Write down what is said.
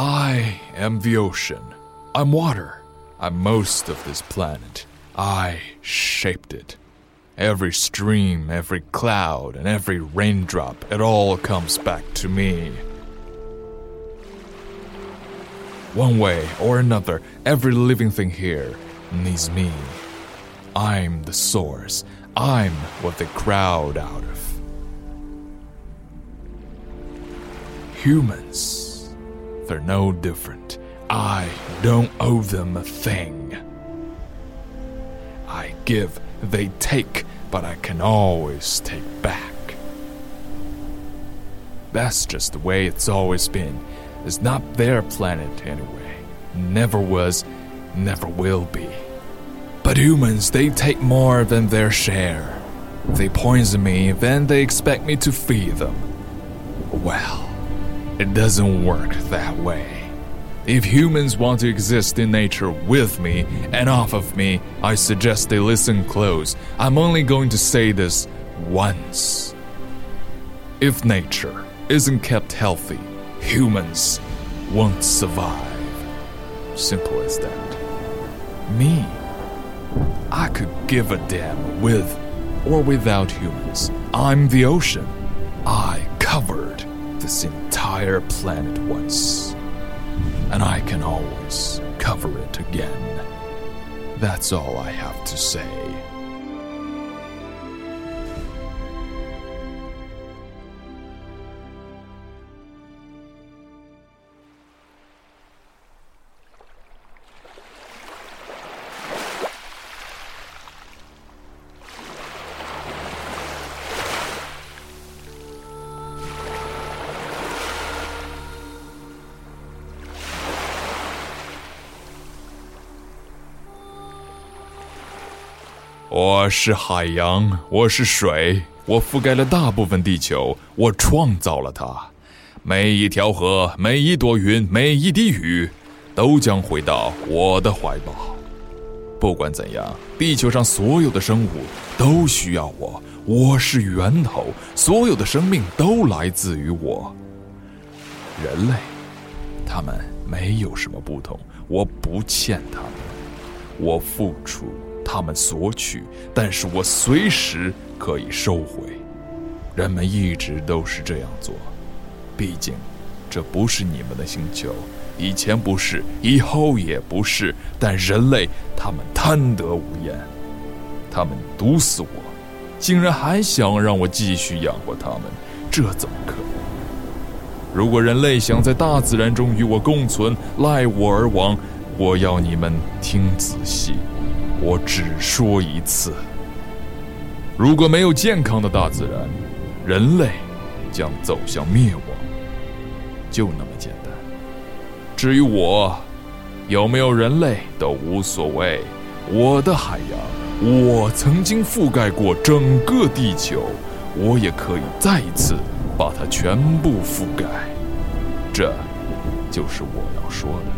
I am the ocean. I'm water. I'm most of this planet. I shaped it. Every stream, every cloud, and every raindrop, it all comes back to me. One way or another, every living thing here needs me. I'm the source. I'm what they crowd out of. Humans, they're no different. I don't owe them a thing. I give, they take, but I can always take back. That's just the way it's always been. It's not their planet anyway. Never was, never will be. But humans, they take more than their share. They poison me, then they expect me to feed them. Well, it doesn't work that way. If humans want to exist in nature with me and off of me, I suggest they listen close. I'm only going to say this once. If nature isn't kept healthy, humans won't survive. Simple as that. Me, I could give a damn with or without humans. I'm the ocean. I covered this entire planet once. And I can always cover it again. That's all I have to say. 我是海洋，我是水，我覆盖了大部分地球，我创造了它。每一条河，每一朵云，每一滴雨，都将回到我的怀抱。不管怎样，地球上所有的生物都需要我，我是源头，所有的生命都来自于我。人类，他们没有什么不同，我不欠他们，我付出。他们索取，但是我随时可以收回。人们一直都是这样做，毕竟这不是你们的星球，以前不是，以后也不是。但人类他们贪得无厌，他们毒死我，竟然还想让我继续养活他们，这怎么可能？如果人类想在大自然中与我共存，赖我而亡，我要你们听仔细。我只说一次：如果没有健康的大自然，人类将走向灭亡。就那么简单。至于我，有没有人类都无所谓。我的海洋，我曾经覆盖过整个地球，我也可以再一次把它全部覆盖。这，就是我要说的。